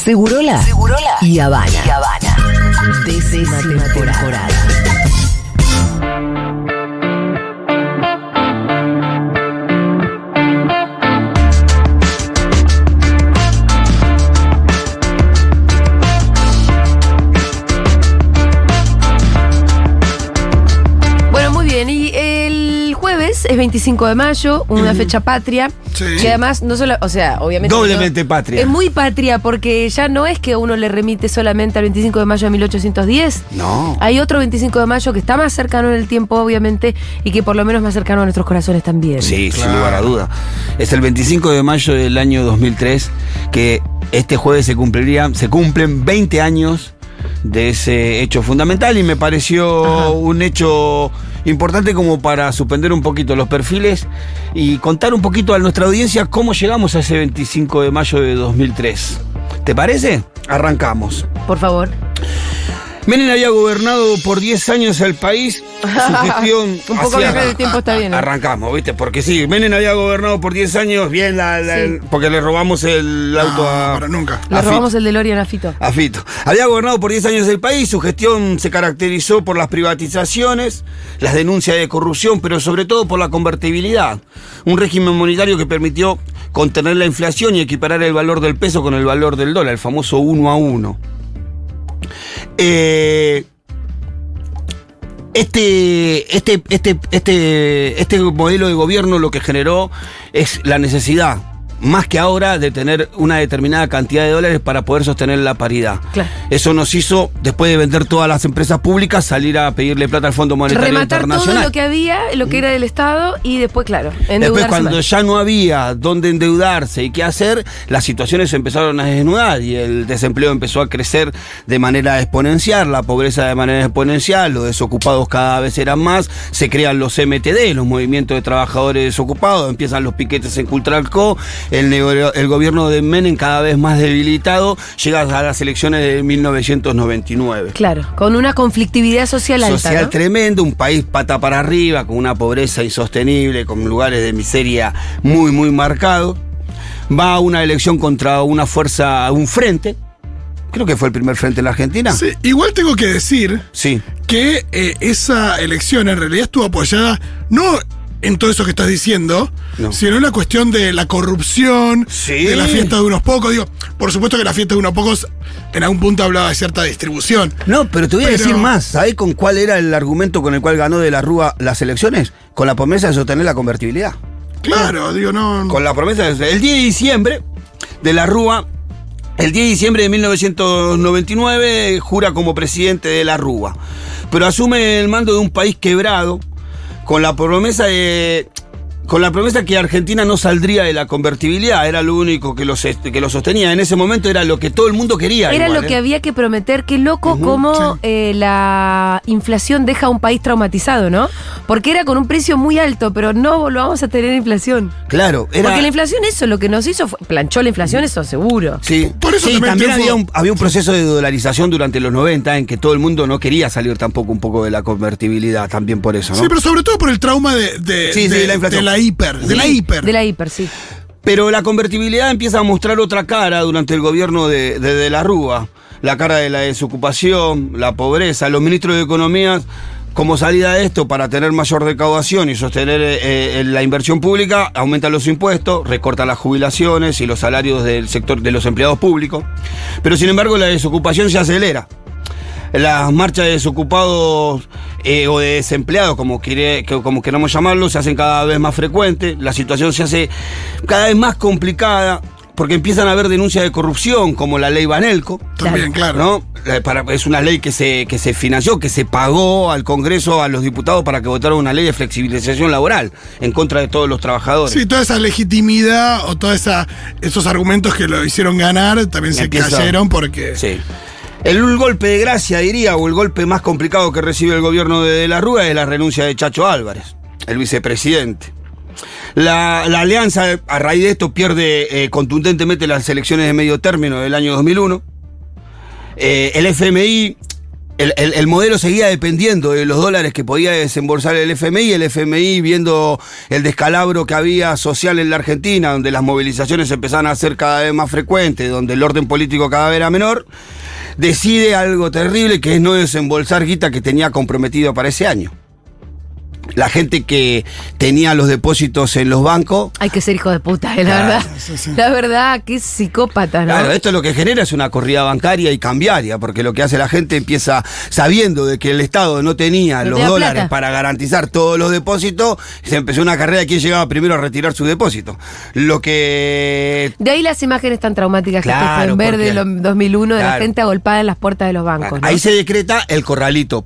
Segurola, Segurola y Habana. Y Habana. Décima temporada. Bueno, es 25 de mayo, una fecha patria. Sí. Que además, no solo, o sea, obviamente. Doblemente no- patria. Es muy patria porque ya no es que uno le remite solamente al 25 de mayo de 1810. No. Hay otro 25 de mayo que está más cercano en el tiempo, obviamente, y que por lo menos más cercano a nuestros corazones también. Sí, sin lugar a duda. Es el 25 de mayo del año 2003 que este jueves se cumpliría, se cumplen 20 años de ese hecho fundamental y me pareció Ajá. un hecho importante como para suspender un poquito los perfiles y contar un poquito a nuestra audiencia cómo llegamos a ese 25 de mayo de 2003. ¿Te parece? Arrancamos. Por favor. Menem había gobernado por 10 años el país. Su gestión. Un poco viaje del tiempo está bien, ¿eh? Arrancamos, ¿viste? Porque sí, Menem había gobernado por 10 años, bien, la- la- Sí. el- porque le robamos el auto a. para nunca. Le a robamos Fito. el DeLorean a Fito. A Fito. Había gobernado por 10 años el país, su gestión se caracterizó por las privatizaciones, las denuncias de corrupción, pero sobre todo por la convertibilidad. Un régimen monetario que permitió contener la inflación y equiparar el valor del peso con el valor del dólar, el famoso uno a uno. Eh, este, este, este, este, este modelo de gobierno lo que generó es la necesidad, más que ahora, de tener una determinada cantidad de dólares para poder sostener la paridad. Claro. Eso nos hizo, después de vender todas las empresas públicas, salir a pedirle plata al Fondo Monetario Rematar todo lo que había, lo que era del Estado, y después, claro, Después, cuando más. ya no había dónde endeudarse y qué hacer, las situaciones se empezaron a desnudar y el desempleo empezó a crecer de manera exponencial, la pobreza de manera exponencial, los desocupados cada vez eran más, se crean los MTD, los movimientos de trabajadores desocupados, empiezan los piquetes en Cultralco, el, gobierno de Menem cada vez más debilitado, llega a las elecciones de 1999 Claro, con una conflictividad social alta. social ¿no? tremendo, un país pata para arriba, con una pobreza insostenible, con lugares de miseria muy, muy marcados. Va a una elección contra una fuerza, un frente. Creo que fue el primer frente en la Argentina. Sí, igual tengo que decir Sí. que eh, esa elección en realidad estuvo apoyada no en todo eso que estás diciendo, No. sino en la cuestión de la corrupción, Sí. de la fiesta de unos pocos. Digo, por supuesto que la fiesta de unos pocos en algún punto hablaba de cierta distribución. No, pero te voy a decir más. ¿Sabés con cuál era el argumento con el cual ganó de la Rúa las elecciones? Con la promesa de sostener la convertibilidad. Claro, digo, no. Con la promesa de... El 10 de diciembre de la Rúa, el 10 de diciembre de 1999, jura como presidente de la Rúa. Pero asume el mando de un país quebrado, con la promesa de... Con la promesa que Argentina no saldría de la convertibilidad, era lo único que lo, ses- que lo sostenía. En ese momento era lo que todo el mundo quería. Era igual, lo ¿eh? que había que prometer. Qué loco Ujú, cómo sí. eh, la inflación deja a un país traumatizado, ¿no? Porque era con un precio muy alto, pero no volvamos a tener inflación. Claro, era... Porque la inflación, eso lo que nos hizo fue. Planchó la inflación, eso seguro. Sí, Por eso Sí, también también había un, había un proceso de dolarización durante los 90 en que todo el mundo no quería salir tampoco un poco de la convertibilidad, también por eso, ¿no? Sí, pero sobre todo por el trauma de, de, Sí, sí, de- la inflación. de la hiper. De la hiper. De la hiper, sí. Pero la convertibilidad empieza a mostrar otra cara durante el gobierno de, de, de la Rúa. La cara de la desocupación, la pobreza. Los ministros de Economía, como salida de esto, para tener mayor recaudación y sostener eh, eh, la inversión pública, aumentan los impuestos, recortan las jubilaciones y los salarios del sector de los empleados públicos. Pero sin embargo, la desocupación se acelera. Las marchas de desocupados eh, o de desempleados, como, quiere- que- como queramos llamarlo, se hacen cada vez más frecuentes. La situación se hace cada vez más complicada porque empiezan a haber denuncias de corrupción, como la ley Banelco. También, claro. ¿no? Para- es una ley que se, que se financió, que se pagó al Congreso, a los diputados, para que votaran una ley de flexibilización laboral en contra de todos los trabajadores. Sí, toda esa legitimidad o todos esos argumentos que lo hicieron ganar también se Empieza- cayeron porque. Sí. El golpe de gracia, diría, o el golpe más complicado que recibe el gobierno de, De la Rúa es la renuncia de Chacho Álvarez, el vicepresidente. La, la alianza, a raíz de esto, pierde eh, contundentemente las elecciones de medio término del año 2001. Eh, el FMI el, el- el modelo seguía dependiendo de los dólares que podía desembolsar el FMI, el FMI viendo el descalabro que había social en la Argentina, donde las movilizaciones empezaban a ser cada vez más frecuentes, donde el orden político cada vez era menor, decide algo terrible que es no desembolsar guita que tenía comprometido para ese año. La gente que tenía los depósitos en los bancos Hay que ser hijo de puta, eh, la Claro, verdad. sí, sí. La verdad, qué psicópata, ¿no? Claro, esto lo que genera es una corrida bancaria y cambiaria, porque lo que hace la gente empieza, sabiendo de que el Estado no tenía No los dólares plata. para garantizar todos los depósitos, se empezó una carrera de quién llegaba primero a retirar su depósito. Lo que... De ahí las imágenes tan traumáticas que Claro, ustedes pueden ver de los 2001 de la Claro. gente agolpada en las puertas de los bancos. ¿no? Ahí se decreta el corralito.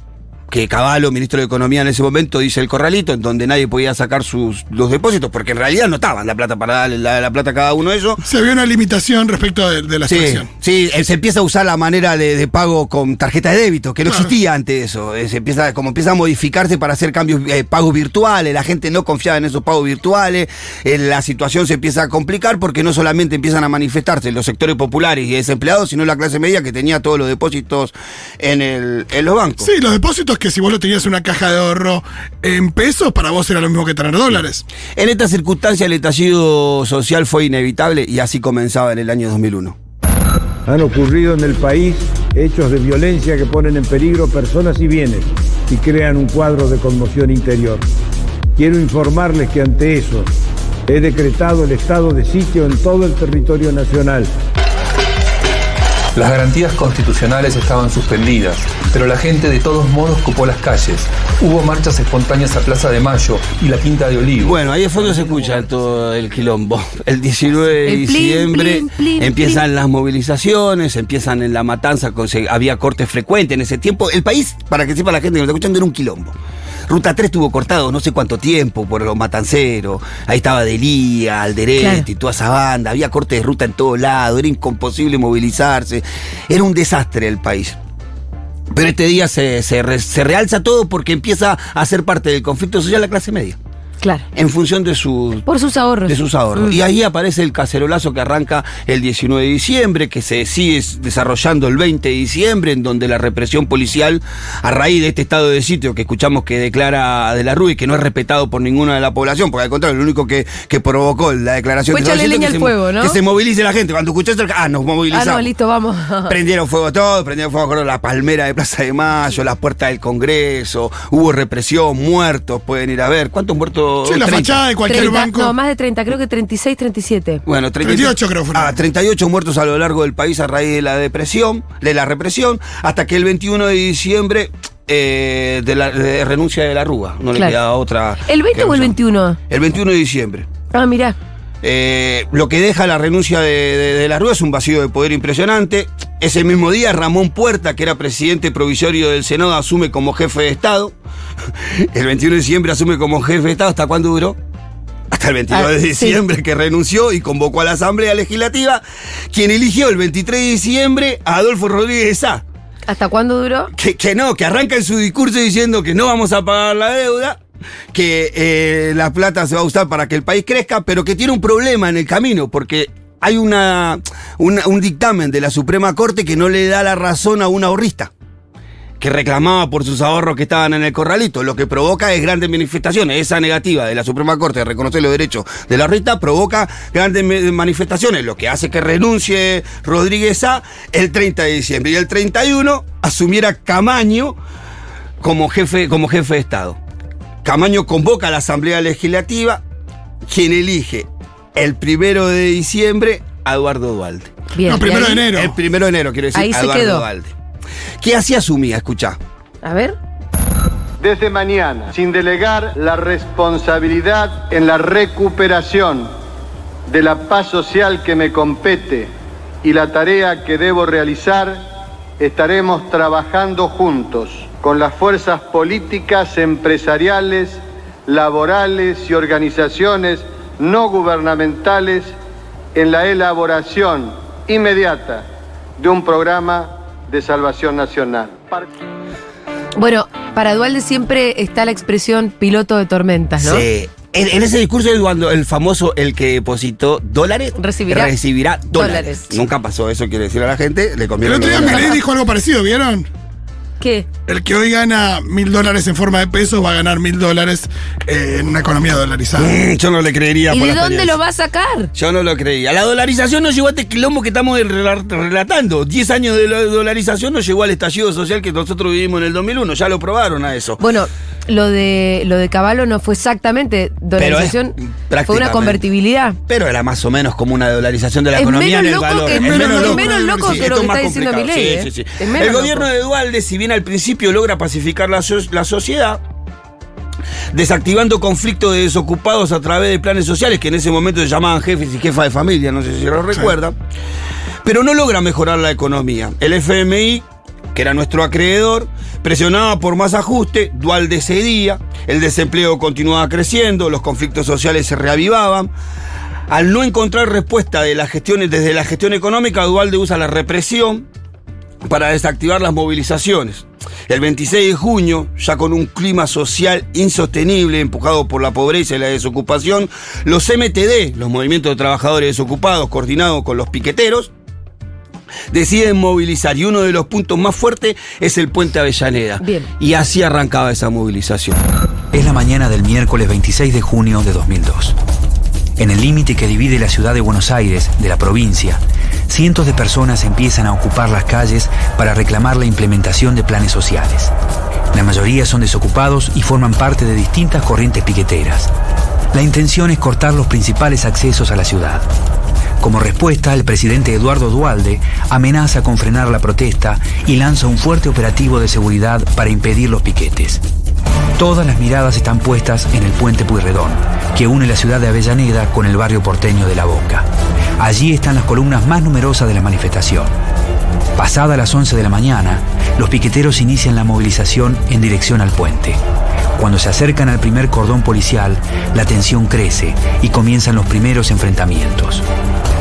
Que Caballo, ministro de Economía en ese momento, dice el corralito, en donde nadie podía sacar sus los depósitos, porque en realidad no estaban la plata para darle la, la plata a cada uno de ellos. Se vio una limitación respecto de, de la Sí, extracción. sí, eh, se empieza a usar la manera de, de pago con tarjeta de débito, que no existía antes eso. Eh, Se empieza, como empieza a modificarse para hacer cambios, eh, pagos virtuales, la gente no confiaba en esos pagos virtuales, eh, la situación se empieza a complicar porque no solamente empiezan a manifestarse los sectores populares y desempleados, sino la clase media que tenía todos los depósitos en, el, en los bancos. Sí, los depósitos que si vos lo tenías en una caja de ahorro en pesos, para vos era lo mismo que tener dólares. En esta circunstancia el estallido social fue inevitable y así comenzaba en el año 2001. Han ocurrido en el país hechos de violencia que ponen en peligro personas y bienes y crean un cuadro de conmoción interior. Quiero informarles que ante eso he decretado el estado de sitio en todo el territorio nacional. Las garantías constitucionales estaban suspendidas, pero la gente de todos modos copó las calles. Hubo marchas espontáneas a Plaza de Mayo y la Quinta de Olivos. Bueno, ahí de fondo se escucha todo el quilombo. El 19 de El diciembre plin, plin, empiezan plin. las movilizaciones, empiezan en la matanza, con- se- había cortes frecuentes en ese tiempo. El país, para que sepa la gente que nos está escuchando, era un quilombo. Ruta 3 estuvo cortado no sé cuánto tiempo por los matanceros. Ahí estaba Delía, Alderete Claro. y toda esa banda. Había cortes de ruta en todos lados. Era imposible movilizarse. Era un desastre el país. Pero este día se, se se realza todo porque empieza a ser parte del conflicto social la clase media. Claro. En función de sus Por sus ahorros. de sus ahorros. Mm. Y ahí aparece el cacerolazo que arranca el 19 de diciembre, que se sigue desarrollando el 20 de diciembre, en donde la represión policial, a raíz de este estado de sitio que escuchamos que declara de la Rúa y que no es respetado por ninguna de la población, porque al contrario, lo único que, que provocó la declaración Fue de sitio leña que al se- fuego, ¿no? Que se movilice la gente. Cuando escuchaste el. Ah, nos Ah, movilizamos. no, listo, vamos. Prendieron fuego todo, prendieron fuego la palmera de Plaza de Mayo, las puertas del Congreso, hubo represión, muertos, pueden ir a ver. ¿Cuántos muertos? Sí, la 30. fachada de cualquier 30, banco. No, más de 30, creo que 36, 37. Bueno, 38 creo fueron. Ah, 38 muertos a lo largo del país a raíz de la depresión, de la represión, hasta que el 21 de diciembre eh, de la de renuncia de la Rúa. No le Claro. queda otra. ¿El 20 que o el razón. 21? El 21 de diciembre. Ah, mirá. Eh, lo que deja la renuncia de, de- de la Rúa es un vacío de poder impresionante. Ese mismo día, Ramón Puerta, que era presidente provisorio del Senado, asume como jefe de Estado. El 21 de diciembre asume como jefe de Estado. ¿Hasta cuándo duró? Hasta el 22 Ah, de sí. diciembre, que renunció y convocó a la Asamblea Legislativa, quien eligió el 23 de diciembre a Adolfo Rodríguez Sá. ¿Hasta cuándo duró? Que, que no, que arranca en su discurso diciendo que no vamos a pagar la deuda, que eh, la plata se va a usar para que el país crezca, pero que tiene un problema en el camino, porque hay una, una- un dictamen de la Suprema Corte que no le da la razón a un ahorrista que reclamaba por sus ahorros que estaban en el corralito, lo que provoca es grandes manifestaciones. Esa negativa de la Suprema Corte de reconocer los derechos de la ahorrista provoca grandes manifestaciones, lo que hace que renuncie Rodríguez A el 30 de diciembre. Y el 31 asumiera Camaño como jefe, como jefe de Estado. Camaño convoca a la Asamblea Legislativa, quien elige el primero de diciembre a Eduardo Dualde. Bien. No, ¿y primero de enero. El primero de enero, quiero decir, Ahí a se Eduardo quedó. Dualde. ¿Qué así asumía? Escuchá. A ver. Desde mañana, sin delegar la responsabilidad en la recuperación de la paz social que me compete y la tarea que debo realizar, estaremos trabajando juntos con las fuerzas políticas, empresariales, laborales y organizaciones no gubernamentales en la elaboración inmediata de un programa de salvación nacional. Bueno, para Dualde siempre está la expresión piloto de tormentas, ¿no? Sí. En, en ese discurso es cuando el famoso, el que depositó dólares, Recibirá recibirá dólares. dólares. Nunca pasó eso, quiere decir a la gente, le El otro día. Milei dijo algo parecido, ¿vieron? ¿Qué? El que hoy gana mil dólares en forma de pesos va a ganar mil dólares eh, en una economía dolarizada. Mm, Yo no le creería ¿Y por de dónde lo va a sacar? Yo no lo creía. La dolarización no llegó a este quilombo que estamos rela- relatando. Diez años de la dolarización no llegó al estallido social que nosotros vivimos en el 2001. Ya lo probaron a eso. Bueno, lo de lo de Caballo no fue exactamente dolarización, Pero es fue una convertibilidad. Pero era más o menos como una dolarización de la Es economía en el loco valor. que- Es es menos loco que que lo que es está diciendo complicado. Milei, Sí, ¿eh? sí, sí. El gobierno loco. de Dualde, si bien al principio logra pacificar la, so- la sociedad, desactivando conflictos de desocupados a través de planes sociales que en ese momento se llamaban jefes y jefas de familia, no sé si lo recuerdan, pero no logra mejorar la economía. El FMI, que era nuestro acreedor, presionaba por más ajuste, Dualde cedía, el desempleo continuaba creciendo, los conflictos sociales se reavivaban. Al no encontrar respuesta de desde la gestión económica, Dualde usa la represión para desactivar las movilizaciones. El 26 de junio, ya con un clima social insostenible, empujado por la pobreza y la desocupación, los MTD, los movimientos de trabajadores desocupados, coordinados con los piqueteros, deciden movilizar y uno de los puntos más fuertes es el puente Avellaneda. Bien. Y así arrancaba esa movilización. Es la mañana del miércoles 26 de junio de 2002. En el límite que divide la ciudad de Buenos Aires de la provincia, cientos de personas empiezan a ocupar las calles para reclamar la implementación de planes sociales. La mayoría son desocupados y forman parte de distintas corrientes piqueteras. La intención es cortar los principales accesos a la ciudad. Como respuesta, el presidente Eduardo Dualde amenaza con frenar la protesta y lanza un fuerte operativo de seguridad para impedir los piquetes. Todas las miradas están puestas en el puente Puyredón, que une la ciudad de Avellaneda con el barrio porteño de La Boca. Allí están las columnas más numerosas de la manifestación. Pasada las 11 de la mañana, los piqueteros inician la movilización en dirección al puente. Cuando se acercan al primer cordón policial, la tensión crece y comienzan los primeros enfrentamientos.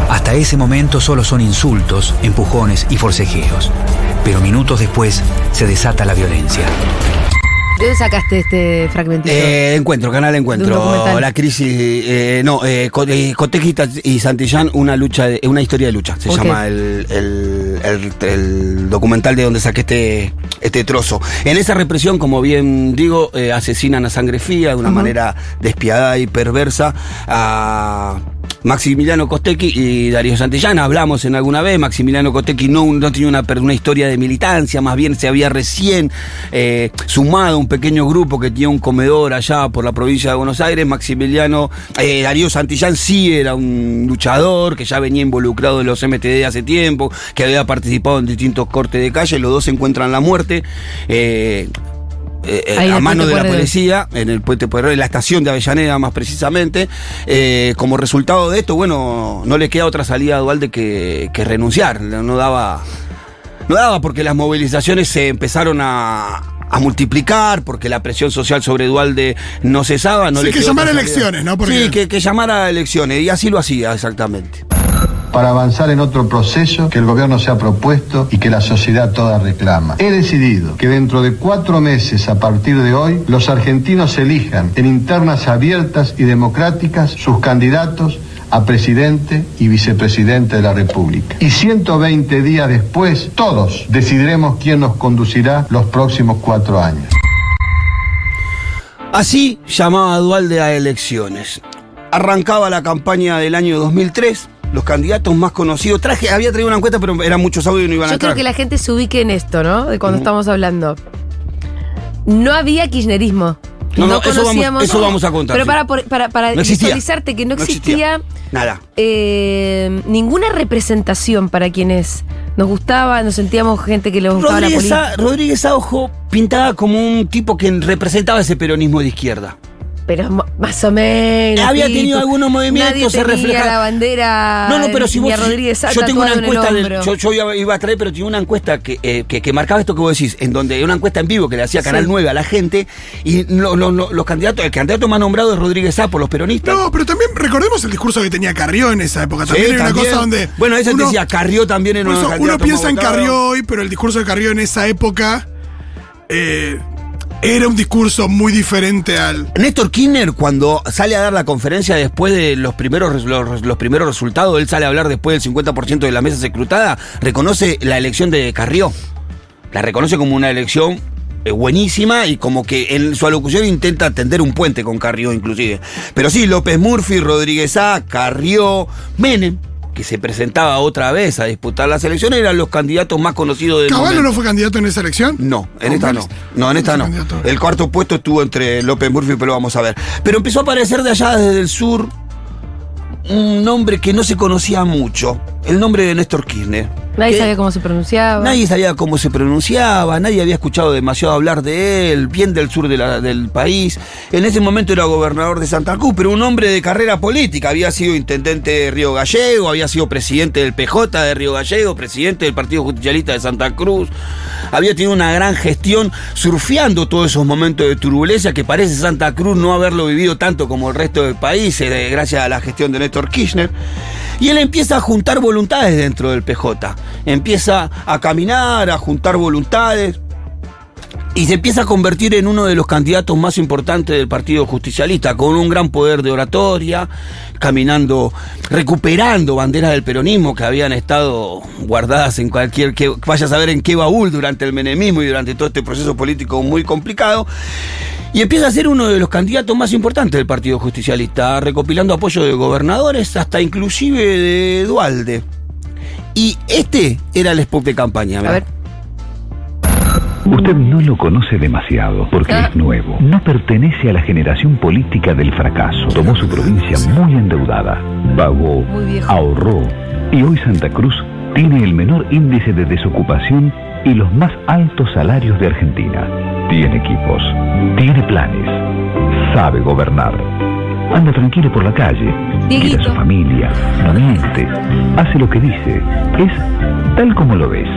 Hasta ese momento solo son insultos, empujones y forcejeos. Pero minutos después se desata la violencia. ¿De dónde sacaste este fragmentito? Eh, encuentro, canal De un Encuentro. La crisis, eh, no, eh, eh, y Santillán, una lucha, una historia de lucha. Se llama el, el- el- el documental de donde saqué este, este trozo. En esa represión, como bien digo, eh, asesinan a sangre fría de una manera despiadada y perversa a Maximiliano Costequi y Darío Santillán. Hablamos en alguna vez, Maximiliano Costequi no, no tenía una, una historia de militancia, más bien se había recién eh, sumado a un pequeño grupo que tenía un comedor allá por la provincia de Buenos Aires. Maximiliano, eh, Darío Santillán sí era un luchador que ya venía involucrado en los MTD hace tiempo, que había participado en distintos cortes de calle. Los dos encuentran la muerte. eh, eh, eh, a mano de la policía, en el puente Pueyrredón, en la estación de Avellaneda más precisamente. Eh, como resultado de esto, bueno, no le queda otra salida a Dualde que, que renunciar. No daba, no daba porque las movilizaciones se empezaron a, a multiplicar, porque la presión social sobre Dualde no cesaba. No Sí, le que llamara elecciones, ¿no? Porque- Sí, que, que llamara a elecciones, y así lo hacía exactamente. Para avanzar en otro proceso que el gobierno se ha propuesto y que la sociedad toda reclama. He decidido que dentro de cuatro meses a partir de hoy los argentinos elijan en internas abiertas y democráticas sus candidatos a presidente y vicepresidente de la República. Y 120 días después, todos decidiremos quién nos conducirá los próximos cuatro años. Así llamaba Dualde a elecciones. Arrancaba la campaña del año 2003. Los candidatos más conocidos. Traje, había traído una encuesta, pero eran muchos audios y no iban a Yo creo que la gente se ubique en esto, ¿no? De cuando estamos hablando. No había kirchnerismo. No, no, eso vamos- conocíamos. eso vamos a contar, Pero sí. para, para, para No existía. visualizarte que no existía, existía. Nada. eh, ninguna representación para quienes nos gustaba, nos sentíamos gente que le gustaba la Rodríguez, política. A- Rodríguez Aujo pintaba como un tipo que representaba ese peronismo de izquierda. Pero más o menos. Había tipo, tenido algunos movimientos, nadie se refleja- la bandera. No, no, pero si vos. Rodríguez Sá yo tengo una en encuesta del. hombro. Yo, yo iba, a traer, pero tenía una encuesta que, eh, que, que marcaba esto que vos decís, en donde una encuesta en vivo que le hacía Canal Sí. 9 a la gente, y lo- lo- lo- los candidatos, el candidato más nombrado es Rodríguez Sá por los peronistas. No, pero también recordemos el discurso que tenía Carrió en esa época. También Sí, era una cosa donde. Bueno, eso uno- decía, Carrió también era por uno piensa en Carrió hoy, pero el discurso de Carrió en esa época eh, era un discurso muy diferente al. Néstor Kirchner, cuando sale a dar la conferencia después de los primeros, los, primeros resultados, él sale a hablar después del 50% de la mesa secrutada, reconoce la elección de Carrió. la reconoce como una elección eh, buenísima y como que en su alocución intenta tender un puente con Carrió inclusive. Pero sí, López Murphy, Rodríguez A, Carrió, Menem, que se presentaba otra vez a disputar las elecciones, eran los candidatos más conocidos del ¿Caballo no fue candidato en esa elección? No, en ¿O esta no? no. En esta no. El cuarto puesto estuvo entre López Murphy, pero lo vamos a ver. Pero empezó a aparecer de allá desde el sur un nombre que no se conocía mucho. El nombre de Néstor Kirchner. Nadie sabía cómo se pronunciaba. Nadie sabía cómo se pronunciaba, nadie había escuchado demasiado hablar de él, bien del sur de la- del país. En ese momento era gobernador de Santa Cruz, pero un hombre de carrera política. Había sido intendente de Río Gallego, había sido presidente del PJ de Río Gallego, presidente del Partido Justicialista de Santa Cruz. Había tenido una gran gestión surfeando todos esos momentos de turbulencia que parece Santa Cruz no haberlo vivido tanto como el resto del país, eh, gracias a la gestión de Néstor Kirchner. Y él empieza a juntar voluntades dentro del PJ. Empieza a caminar, a juntar voluntades. Y se empieza a convertir en uno de los candidatos más importantes del Partido Justicialista, con un gran poder de oratoria, caminando, recuperando banderas del peronismo que habían estado guardadas en cualquier, que vaya a saber en qué baúl durante el menemismo y durante todo este proceso político muy complicado. Y empieza a ser uno de los candidatos más importantes del Partido Justicialista, recopilando apoyo de gobernadores, hasta inclusive de Dualde. Y este era el spot de campaña. A ver. Usted no lo conoce demasiado porque Ah. es nuevo. No pertenece a la generación política del fracaso. Tomó su provincia muy endeudada. Viejo. ahorró. Y hoy Santa Cruz tiene el menor índice de desocupación y los más altos salarios de Argentina. Tiene equipos, tiene planes, sabe gobernar. Anda tranquilo por la calle, quiere a su familia, no miente, hace lo que dice, es tal como lo ves.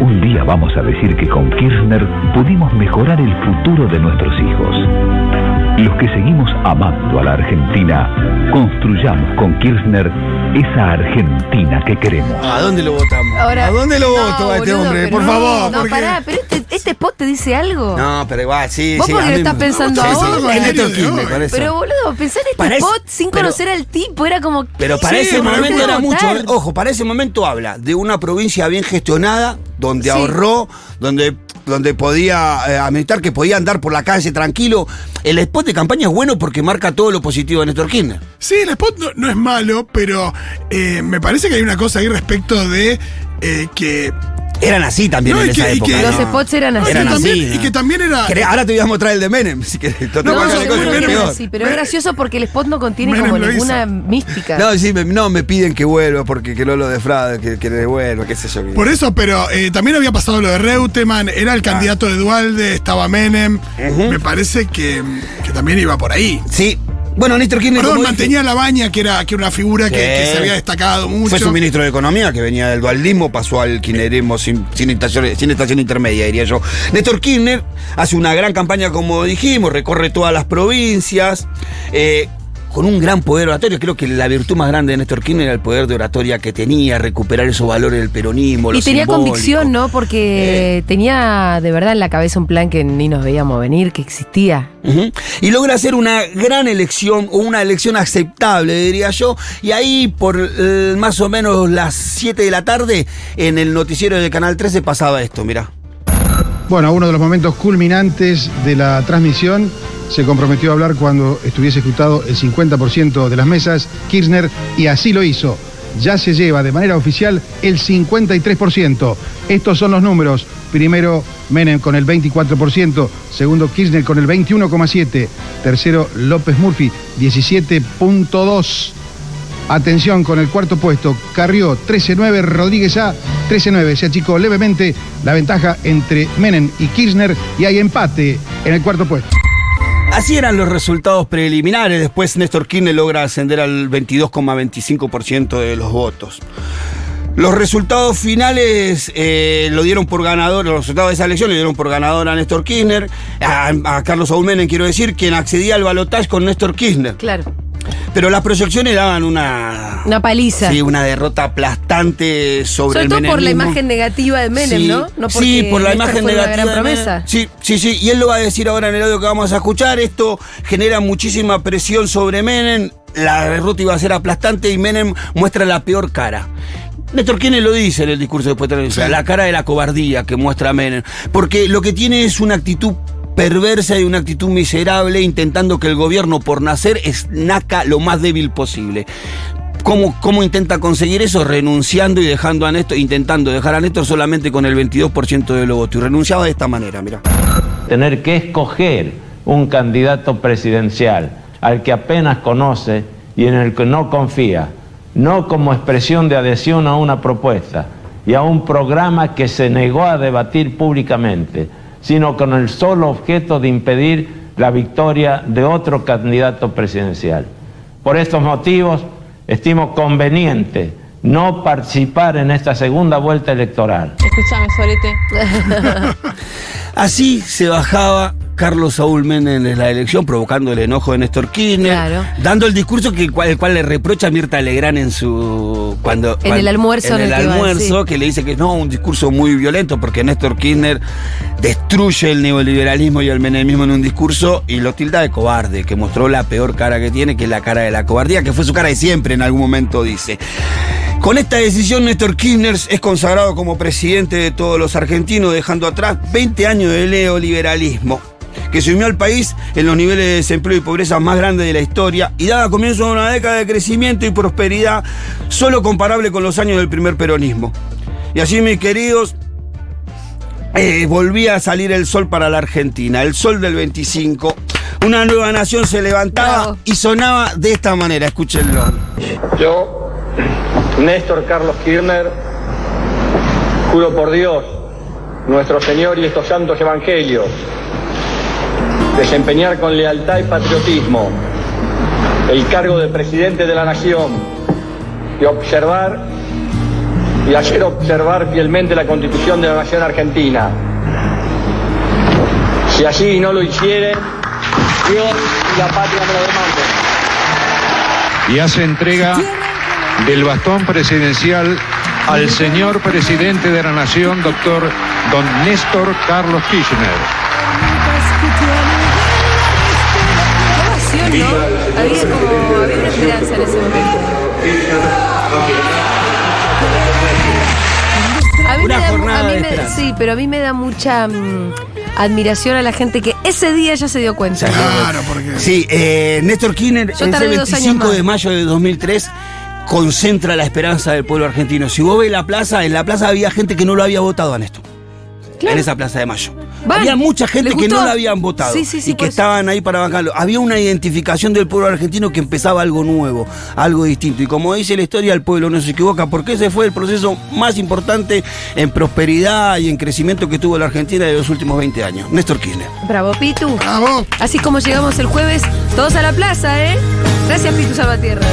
Un día vamos a decir que con Kirchner pudimos mejorar el futuro de nuestros hijos. Los que seguimos amando a la Argentina, construyamos con Kirchner esa Argentina que queremos. ¿A dónde lo votamos? Ahora- ¿A dónde lo No, voto a este boludo, hombre? Por no, favor. No, porque- pará, pero este, este spot te dice algo. No, pero igual, sí. Vos sí, porque a lo estás pensando Sí, sí, ahora. sí, Es eso. Pero boludo, pensá en este spot sin pero- conocer al tipo, era como. Pero para Sí, ese momento era mucho. votar. Ojo, para ese momento habla de una provincia bien gestionada, donde Sí. ahorró, donde, donde podía eh, que podía andar por la calle tranquilo. El spot de campaña es bueno porque marca todo lo positivo de Néstor Kirchner. Sí, el spot no, no es malo, pero eh, me parece que hay una cosa ahí respecto de eh, que. Eran así también No, en que- esa época. que- Los ¿no? spots eran así. Eran y, así, y que también era. Ahora te voy a mostrar el de Menem. Si querés, No, Menem. así, pero es gracioso porque el spot no contiene Menem como ninguna hizo. mística. No, sí, me, no, me piden que vuelva porque que no lo defraude, que, que devuelva, qué sé yo. Por eso, pero eh, también había pasado lo de Reutemann, era el candidato de Dualde, estaba Menem. Me parece que, que también iba por ahí. Sí. Bueno, Néstor Kirchner. Perdón, dije- mantenía la baña, que era, que era una figura que se había destacado mucho. Fue su ministro de Economía, que venía del dualismo, pasó al kirchnerismo sin, sin, estación, sin estación intermedia, diría yo. Néstor Kirchner hace una gran campaña, como dijimos, recorre todas las provincias, eh, con un gran poder oratorio. Creo que la virtud más grande de Néstor Kirchner era el poder de oratoria que tenía, recuperar esos valores del peronismo. Y lo tenía simbólico. convicción, ¿no? Porque tenía de verdad en la cabeza un plan que ni nos veíamos venir, que existía. Y logra hacer una gran elección, o una elección aceptable, diría yo. Y ahí, por eh, más o menos las 7 de la tarde, en el noticiero de Canal 13 pasaba esto, mirá. Bueno, uno de los momentos culminantes de la transmisión se comprometió a hablar cuando estuviese ejecutado el 50% de las mesas, Kirchner, y así lo hizo. Ya se lleva de manera oficial el 53%. Estos son los números. Primero Menem con el 24%, segundo Kirchner con el 21,7%, tercero López Murphy 17,2%. Atención con el cuarto puesto, Carrió 13-9, Rodríguez A 13-9. Se achicó levemente la ventaja entre Menem y Kirchner y hay empate en el cuarto puesto. Así eran los resultados preliminares. Después Néstor Kirchner logra ascender al 22,25% de los votos. Los resultados finales eh, lo dieron por ganador, los resultados de esa elección le dieron por ganador a Néstor Kirchner, a, Carlos Saúl Menem, quiero decir, quien accedía al balotaje con Néstor Kirchner. Claro. Pero las proyecciones daban una. Una paliza. Sí, una derrota aplastante sobre Sobre el todo por la imagen negativa de Menem, Sí, ¿no? No sí, por la imagen una negativa. gran de promesa. Menem. Sí, sí, sí. Y él lo va a decir ahora en el audio que vamos a escuchar. Esto genera muchísima presión sobre Menem. La derrota iba a ser aplastante y Menem muestra la peor cara. Néstor Kirchner lo dice en el discurso después de la elección, la cara de la cobardía que muestra Menem. Porque lo que tiene es una actitud perversa y una actitud miserable intentando que el gobierno por nacer esnaca lo más débil posible. ¿Cómo, ¿Cómo intenta conseguir eso? Renunciando y dejando a Néstor, intentando dejar a Néstor solamente con el 22% de los votos. Y renunciaba de esta manera, mira. Tener que escoger un candidato presidencial al que apenas conoce y en el que no confía, no como expresión de adhesión a una propuesta y a un programa que se negó a debatir públicamente, sino con el solo objeto de impedir la victoria de otro candidato presidencial. Por estos motivos, estimo conveniente no participar en esta segunda vuelta electoral. Escúchame, Sorete. Así se bajaba Carlos Saúl Menem en la elección, provocando el enojo de Néstor Kirchner, Claro. dando el discurso que el cual, el cual le reprocha a Mirta Legrand en su cuando En el almuerzo en el el que va, almuerzo sí. que le dice que no, un discurso muy violento porque Néstor Kirchner destruye el neoliberalismo y el menemismo en un discurso y lo tilda de cobarde, que mostró la peor cara que tiene, que es la cara de la cobardía, que fue su cara de siempre en algún momento dice. Con esta decisión, Néstor Kirchner es consagrado como presidente de todos los argentinos, dejando atrás 20 años de neoliberalismo, que sumió al país en los niveles de desempleo y pobreza más grandes de la historia y daba comienzo a una década de crecimiento y prosperidad solo comparable con los años del primer peronismo. Y así, mis queridos, eh, volvía a salir el sol para la Argentina, el sol del 25. Una nueva nación se levantaba y sonaba de esta manera, escúchenlo. Yo, Néstor Carlos Kirchner, juro por Dios, nuestro Señor y estos santos evangelios, desempeñar con lealtad y patriotismo el cargo de presidente de la nación y observar y hacer observar fielmente la constitución de la nación argentina. Si así no lo hiciere, Dios y la patria me lo demanden. y hace entrega del bastón presidencial al señor presidente de la Nación, doctor don Néstor Carlos Kirchner. ¿No? Había como había una esperanza en ese momento. A mí Una me da, jornada a mí de me- esperanza. sí, pero a mí me da mucha mm, admiración a la gente que ese día ya se dio cuenta. Claro, porque. Sí, eh, Néstor Kirchner, Yo ese tardé dos años 25 más. de mayo de 2003, concentra la esperanza del pueblo argentino. Si vos ves la plaza, en la plaza había gente que no lo había votado a Néstor. Claro. En esa plaza de mayo. Van. Había mucha gente ¿Les que no la habían votado Sí, sí, sí, y que eso. estaban ahí para bancarlo. Había una identificación del pueblo argentino que empezaba algo nuevo, algo distinto. Y como dice la historia, el pueblo no se equivoca, porque ese fue el proceso más importante en prosperidad y en crecimiento que tuvo la Argentina de los últimos 20 años. Néstor Kirchner. Bravo, Pitu. Bravo. Así como llegamos el jueves, todos a la plaza, ¿eh? Gracias, Pitu Salvatierra.